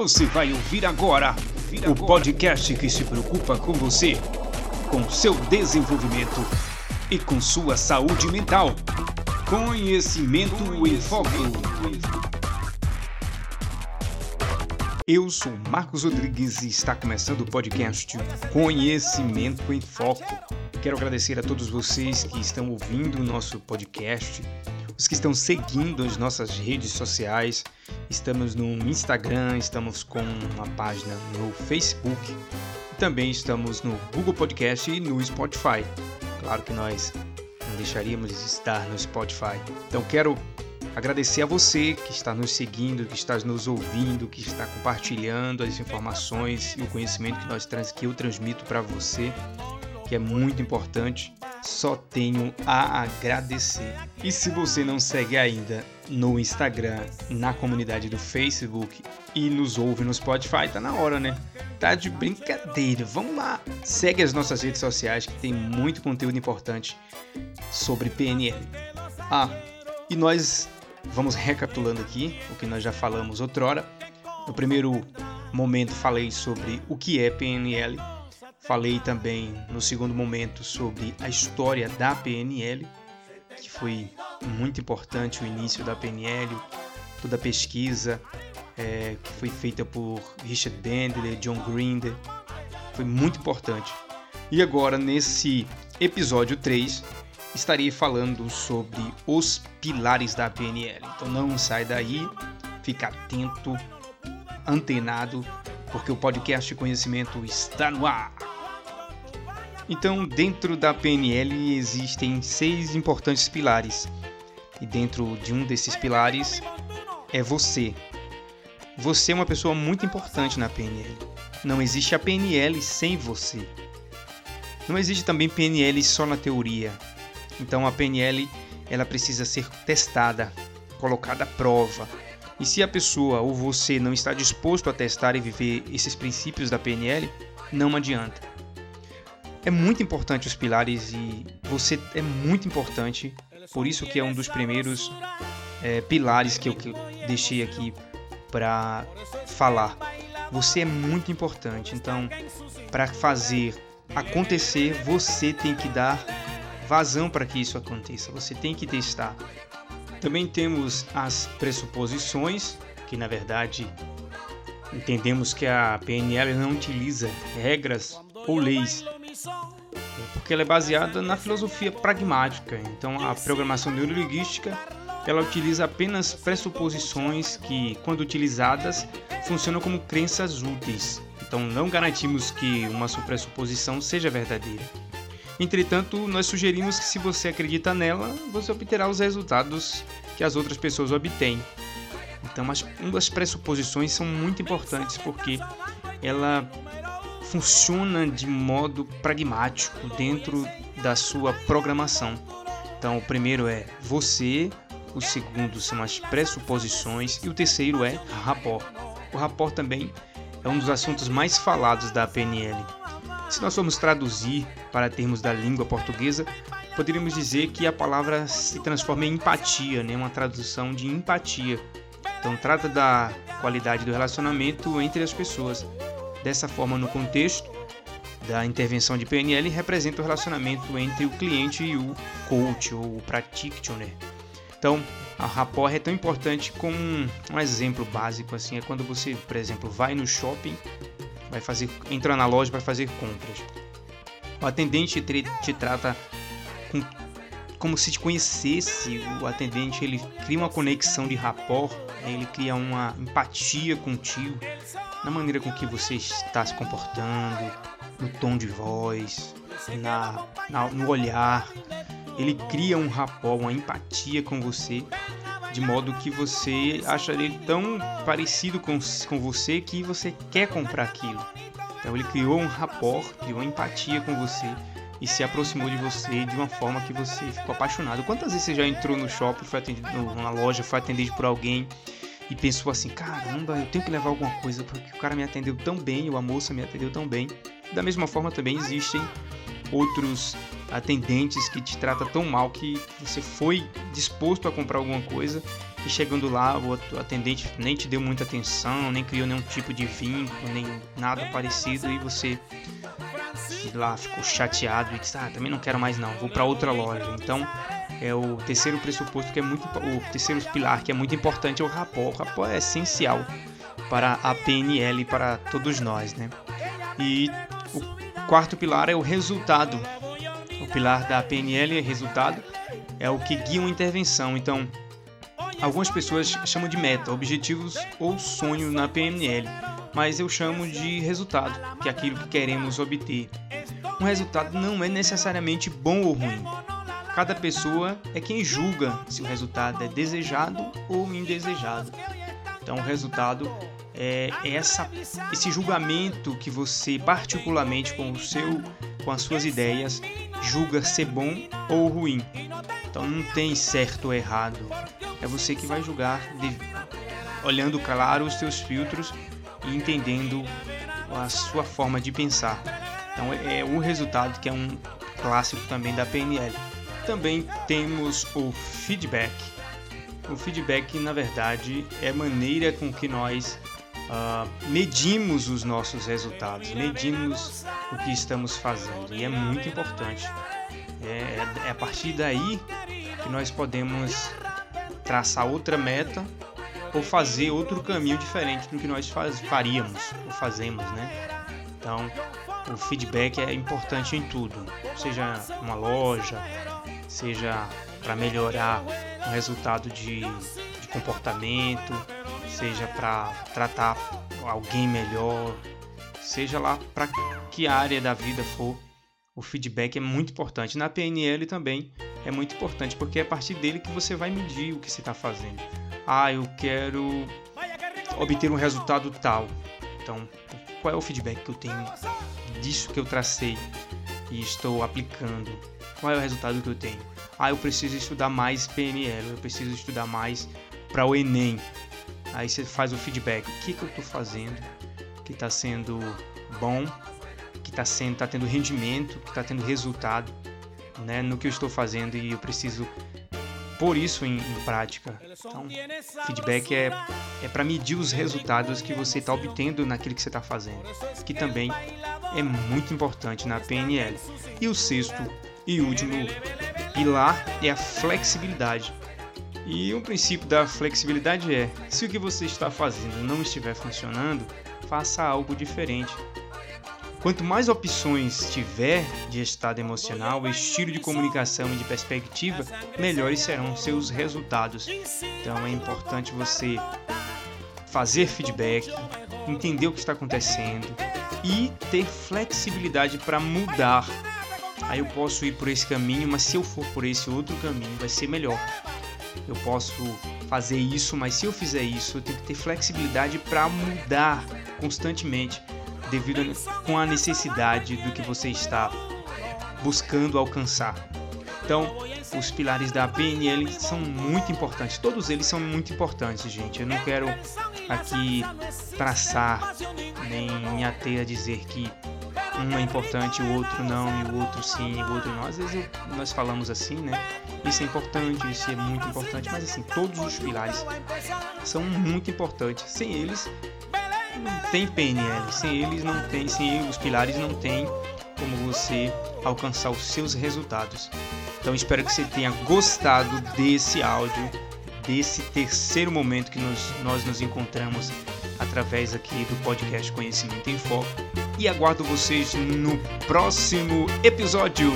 Você vai ouvir agora o podcast que se preocupa com você, com seu desenvolvimento e com sua saúde mental. Conhecimento em Foco. Eu sou Marcos Rodrigues e está começando o podcast Conhecimento em Foco. Quero agradecer a todos vocês que estão ouvindo o nosso podcast, os que estão seguindo as nossas redes sociais. Estamos no Instagram, estamos com uma página no Facebook, também estamos no Google Podcast e no Spotify. Claro que nós não deixaríamos de estar no Spotify. Então quero agradecer a você que está nos seguindo, que está nos ouvindo, que está compartilhando as informações e o conhecimento que nós que eu transmito para você, que é muito importante. Só tenho a agradecer. E se você não segue ainda no Instagram, na comunidade do Facebook e nos ouve no Spotify, tá na hora, né? Tá de brincadeira. Vamos lá. Segue as nossas redes sociais que tem muito conteúdo importante sobre PNL. Ah, e nós vamos recapitulando aqui o que nós já falamos outrora. No primeiro momento falei sobre o que é PNL. Falei também no segundo momento sobre a história da PNL, que foi muito importante o início da PNL, toda a pesquisa é, que foi feita por Richard Bandler, John Grinder, foi muito importante. E agora, nesse episódio 3, estarei falando sobre os pilares da PNL. Então não sai daí, fica atento, antenado, porque o podcast Conhecimento está no ar. Então, dentro da PNL existem seis importantes pilares. E dentro de um desses pilares é você. Você é uma pessoa muito importante na PNL. Não existe a PNL sem você. Não existe também PNL só na teoria. Então a PNL ela precisa ser testada, colocada à prova. E se a pessoa ou você não está disposto a testar e viver esses princípios da PNL, não adianta. É muito importante os pilares e você é muito importante, por isso que é um dos primeiros é, pilares que eu, que eu deixei aqui para falar. Você é muito importante, então para fazer acontecer você tem que dar vazão para que isso aconteça. Você tem que testar. Também temos as pressuposições, que na verdade entendemos que a PNL não utiliza regras ou leis, porque ela é baseada na filosofia pragmática. Então, a programação neurolinguística ela utiliza apenas pressuposições que, quando utilizadas, funcionam como crenças úteis. Então, não garantimos que uma pressuposição seja verdadeira. Entretanto, nós sugerimos que se você acredita nela, você obterá os resultados que as outras pessoas obtêm. Então, as, uma das pressuposições são muito importantes porque ela funciona de modo pragmático dentro da sua programação. Então, o primeiro é você, o segundo são as pressuposições e o terceiro é rapport. O rapport também é um dos assuntos mais falados da PNL se nós formos traduzir para termos da língua portuguesa, poderíamos dizer que a palavra se transforma em empatia, né? uma tradução de empatia. Então, trata da qualidade do relacionamento entre as pessoas. Dessa forma, no contexto da intervenção de PNL, representa o relacionamento entre o cliente e o coach ou o practitioner. Então, a rapport é tão importante como um exemplo básico assim é quando você, por exemplo, vai no shopping vai fazer, entra na loja para fazer compras. O atendente te, te trata com, como se te conhecesse. O atendente ele cria uma conexão de rapport, né? ele cria uma empatia contigo, na maneira com que você está se comportando, no tom de voz, na, na no olhar. Ele cria um rapport, uma empatia com você de modo que você acha ele tão parecido com, com você que você quer comprar aquilo. Então ele criou um rapport, criou uma empatia com você e se aproximou de você de uma forma que você ficou apaixonado. Quantas vezes você já entrou no shopping, foi atendido numa loja, foi atendido por alguém e pensou assim: caramba, eu tenho que levar alguma coisa porque o cara me atendeu tão bem, ou a moça me atendeu tão bem. Da mesma forma também existem outros atendentes que te trata tão mal que você foi disposto a comprar alguma coisa e chegando lá o atendente nem te deu muita atenção, nem criou nenhum tipo de vínculo, nem nada parecido e você lá ficou chateado e disse: "Ah, também não quero mais não, vou para outra loja". Então, é o terceiro pressuposto que é muito o terceiro pilar que é muito importante é o rapó. O rapó é essencial para a PNL para todos nós, né? E o quarto pilar é o resultado. O pilar da PNL é resultado, é o que guia uma intervenção. Então, algumas pessoas chamam de meta, objetivos ou sonho na PNL, mas eu chamo de resultado, que é aquilo que queremos obter. Um resultado não é necessariamente bom ou ruim. Cada pessoa é quem julga se o resultado é desejado ou indesejado. Então, o resultado é essa, esse julgamento que você, particularmente com o seu, com as suas ideias, julga ser bom ou ruim. Então, não tem certo ou errado. É você que vai julgar, de, olhando claro os seus filtros e entendendo a sua forma de pensar. Então, é o resultado que é um clássico também da PNL também temos o feedback. O feedback, na verdade, é a maneira com que nós uh, medimos os nossos resultados, medimos o que estamos fazendo. E é muito importante. É, é, é a partir daí que nós podemos traçar outra meta ou fazer outro caminho diferente do que nós faz, faríamos ou fazemos, né? Então, o feedback é importante em tudo, seja uma loja, seja para melhorar o resultado de, de comportamento, seja para tratar alguém melhor, seja lá para que área da vida for, o feedback é muito importante. Na PNL também é muito importante, porque é a partir dele que você vai medir o que você está fazendo. Ah, eu quero obter um resultado tal. Então, qual é o feedback que eu tenho disso que eu tracei e estou aplicando? Qual é o resultado que eu tenho? Ah, eu preciso estudar mais PNL, eu preciso estudar mais para o Enem. Aí você faz o feedback. O que, que eu estou fazendo que está sendo bom, que está tá tendo rendimento, que está tendo resultado né, no que eu estou fazendo e eu preciso pôr isso em, em prática. Então, feedback é, é para medir os resultados que você está obtendo naquilo que você está fazendo, que também é muito importante na PNL. E o sexto e último pilar é a flexibilidade. E o princípio da flexibilidade é: se o que você está fazendo não estiver funcionando, faça algo diferente. Quanto mais opções tiver de estado emocional, estilo de comunicação e de perspectiva, melhores serão seus resultados. Então é importante você fazer feedback, entender o que está acontecendo e ter flexibilidade para mudar aí eu posso ir por esse caminho, mas se eu for por esse outro caminho, vai ser melhor. Eu posso fazer isso, mas se eu fizer isso, eu tenho que ter flexibilidade para mudar constantemente, devido a, com a necessidade do que você está buscando alcançar. Então, os pilares da PNL são muito importantes. Todos eles são muito importantes, gente. Eu não quero aqui traçar nem me ater a dizer que um é importante, o outro não, e o outro sim, e o outro não. Às vezes eu, nós falamos assim, né? Isso é importante, isso é muito importante, mas assim, todos os pilares são muito importantes. Sem eles, não tem PNL. Sem eles, não tem, sem os pilares, não tem como você alcançar os seus resultados. Então, espero que você tenha gostado desse áudio, desse terceiro momento que nos, nós nos encontramos através aqui do podcast Conhecimento em Foco e aguardo vocês no próximo episódio.